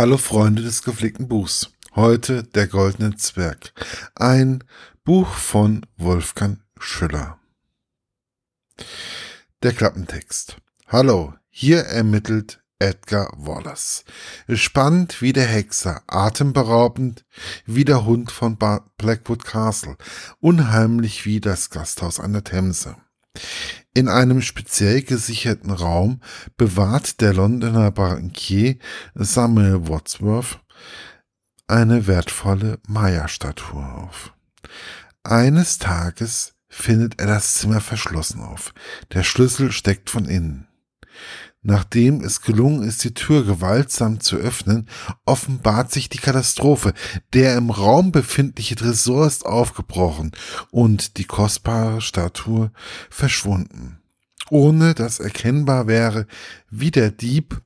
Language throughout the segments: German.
Hallo Freunde des gepflegten Buchs. Heute der Goldene Zwerg. Ein Buch von Wolfgang Schüller. Der Klappentext. Hallo, hier ermittelt Edgar Wallace. Spannend wie der Hexer, atemberaubend wie der Hund von Blackwood Castle, unheimlich wie das Gasthaus an der Themse. In einem speziell gesicherten Raum bewahrt der Londoner Bankier Samuel Wadsworth eine wertvolle Maya-Statue auf. Eines Tages findet er das Zimmer verschlossen auf. Der Schlüssel steckt von innen. Nachdem es gelungen ist, die Tür gewaltsam zu öffnen, offenbart sich die Katastrophe. Der im Raum befindliche Tresor ist aufgebrochen und die kostbare Statue verschwunden. Ohne dass erkennbar wäre, wie der Dieb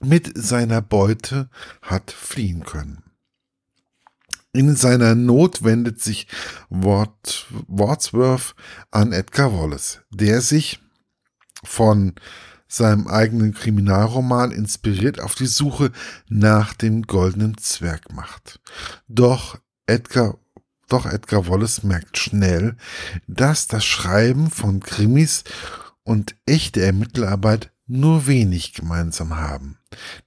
mit seiner Beute hat fliehen können. In seiner Not wendet sich Ward, Wordsworth an Edgar Wallace, der sich von seinem eigenen Kriminalroman inspiriert auf die Suche nach dem goldenen Zwerg macht. Doch Edgar doch Edgar Wallace merkt schnell, dass das Schreiben von Krimis und echte Ermittelarbeit nur wenig gemeinsam haben.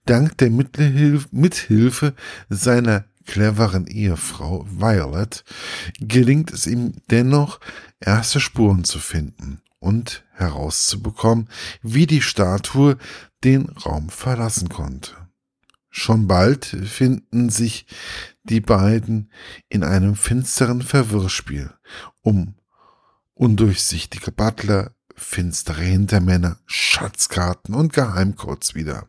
Dank der Mithilfe seiner cleveren Ehefrau Violet gelingt es ihm dennoch, erste Spuren zu finden und herauszubekommen, wie die Statue den Raum verlassen konnte. Schon bald finden sich die beiden in einem finsteren Verwirrspiel um undurchsichtige Butler, finstere Hintermänner, Schatzkarten und Geheimcodes wieder.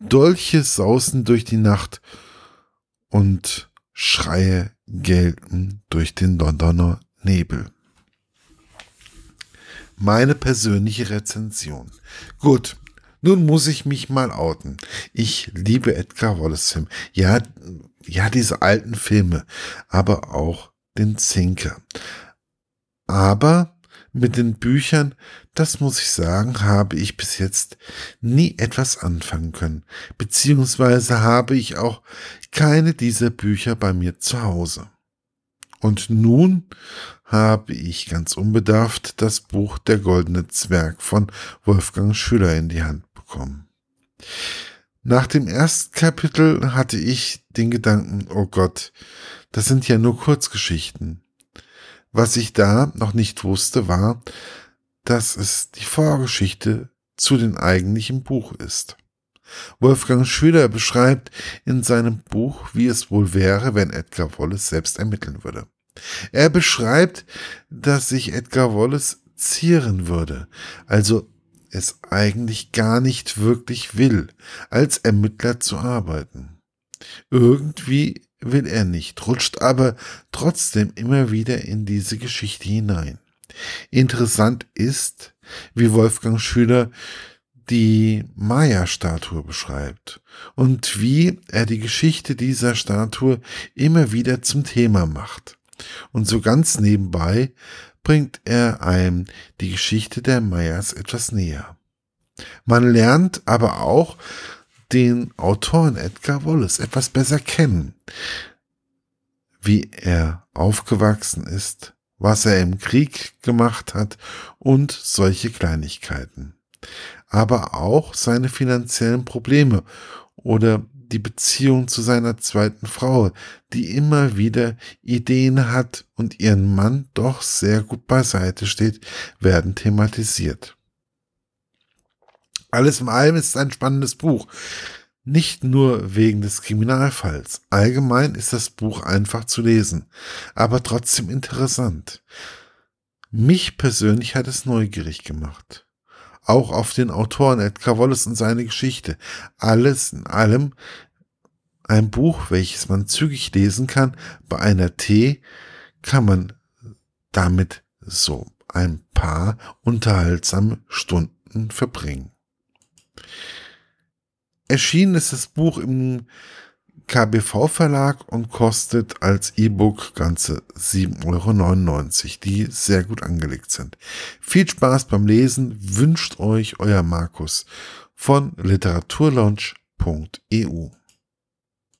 Dolche sausen durch die Nacht und Schreie gelten durch den Londoner Nebel meine persönliche Rezension. Gut, nun muss ich mich mal outen. Ich liebe Edgar Wallace Film. Ja, ja, diese alten Filme, aber auch den Zinker. Aber mit den Büchern, das muss ich sagen, habe ich bis jetzt nie etwas anfangen können. Beziehungsweise habe ich auch keine dieser Bücher bei mir zu Hause. Und nun habe ich ganz unbedarft das Buch Der goldene Zwerg von Wolfgang Schüler in die Hand bekommen. Nach dem ersten Kapitel hatte ich den Gedanken, oh Gott, das sind ja nur Kurzgeschichten. Was ich da noch nicht wusste, war, dass es die Vorgeschichte zu dem eigentlichen Buch ist. Wolfgang Schüler beschreibt in seinem Buch, wie es wohl wäre, wenn Edgar Wallace selbst ermitteln würde. Er beschreibt, dass sich Edgar Wallace zieren würde, also es eigentlich gar nicht wirklich will, als Ermittler zu arbeiten. Irgendwie will er nicht, rutscht aber trotzdem immer wieder in diese Geschichte hinein. Interessant ist, wie Wolfgang Schüler die Maya-Statue beschreibt und wie er die Geschichte dieser Statue immer wieder zum Thema macht. Und so ganz nebenbei bringt er einem die Geschichte der Mayas etwas näher. Man lernt aber auch den Autoren Edgar Wallace etwas besser kennen, wie er aufgewachsen ist, was er im Krieg gemacht hat und solche Kleinigkeiten. Aber auch seine finanziellen Probleme oder die Beziehung zu seiner zweiten Frau, die immer wieder Ideen hat und ihren Mann doch sehr gut beiseite steht, werden thematisiert. Alles in allem ist ein spannendes Buch. Nicht nur wegen des Kriminalfalls. Allgemein ist das Buch einfach zu lesen, aber trotzdem interessant. Mich persönlich hat es neugierig gemacht auch auf den Autoren Edgar Wallace und seine Geschichte. Alles in allem ein Buch, welches man zügig lesen kann. Bei einer Tee kann man damit so ein paar unterhaltsame Stunden verbringen. Erschienen ist das Buch im KBV Verlag und kostet als E-Book ganze 7,99 Euro, die sehr gut angelegt sind. Viel Spaß beim Lesen wünscht euch euer Markus von literaturlaunch.de. www.ftf.eu.